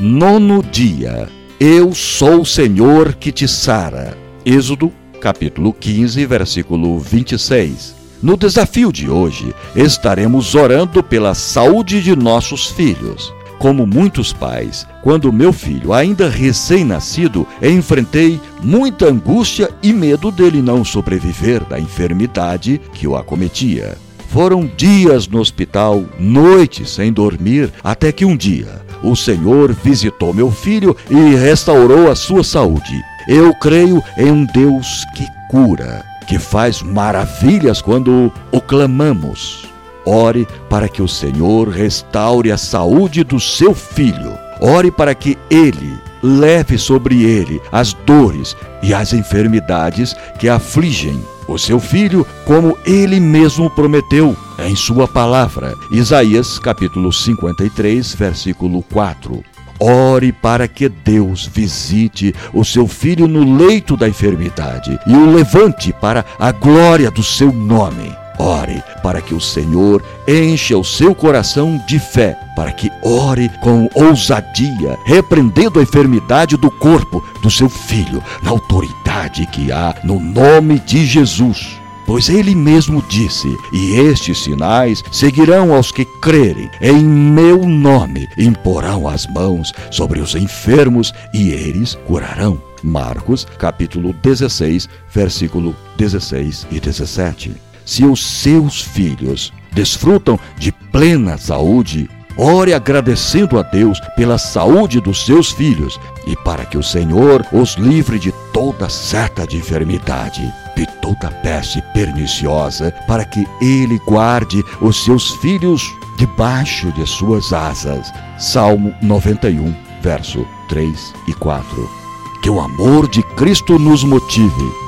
Nono dia. Eu sou o Senhor que te sara. Êxodo, capítulo 15, versículo 26. No desafio de hoje, estaremos orando pela saúde de nossos filhos. Como muitos pais, quando meu filho, ainda recém-nascido, enfrentei muita angústia e medo dele não sobreviver da enfermidade que o acometia. Foram dias no hospital, noites sem dormir, até que um dia o Senhor visitou meu filho e restaurou a sua saúde. Eu creio em um Deus que cura, que faz maravilhas quando o clamamos. Ore para que o Senhor restaure a saúde do seu filho. Ore para que ele leve sobre ele as dores e as enfermidades que afligem o seu filho, como ele mesmo prometeu em sua palavra. Isaías capítulo 53, versículo 4. Ore para que Deus visite o seu filho no leito da enfermidade e o levante para a glória do seu nome. Ore para que o Senhor encha o seu coração de fé, para que ore com ousadia, repreendendo a enfermidade do corpo do seu filho, na autoridade que há no nome de Jesus. Pois ele mesmo disse: E estes sinais seguirão aos que crerem, em meu nome imporão as mãos sobre os enfermos e eles curarão. Marcos, capítulo 16, versículo 16 e 17 se os seus filhos desfrutam de plena saúde, ore agradecendo a Deus pela saúde dos seus filhos e para que o Senhor os livre de toda certa de enfermidade, de toda peste perniciosa, para que Ele guarde os seus filhos debaixo de suas asas. Salmo 91, verso 3 e 4. Que o amor de Cristo nos motive